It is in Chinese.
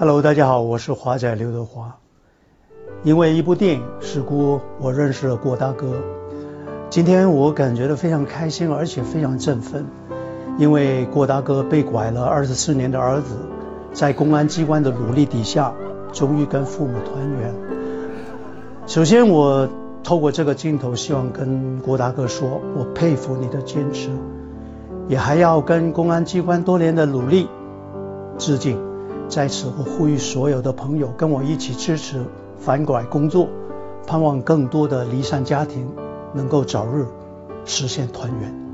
Hello，大家好，我是华仔刘德华。因为一部电影事故，我认识了郭大哥。今天我感觉到非常开心，而且非常振奋，因为郭大哥被拐了二十四年的儿子，在公安机关的努力底下，终于跟父母团圆。首先，我透过这个镜头，希望跟郭大哥说，我佩服你的坚持，也还要跟公安机关多年的努力致敬。在此，我呼吁所有的朋友跟我一起支持反拐工作，盼望更多的离散家庭能够早日实现团圆。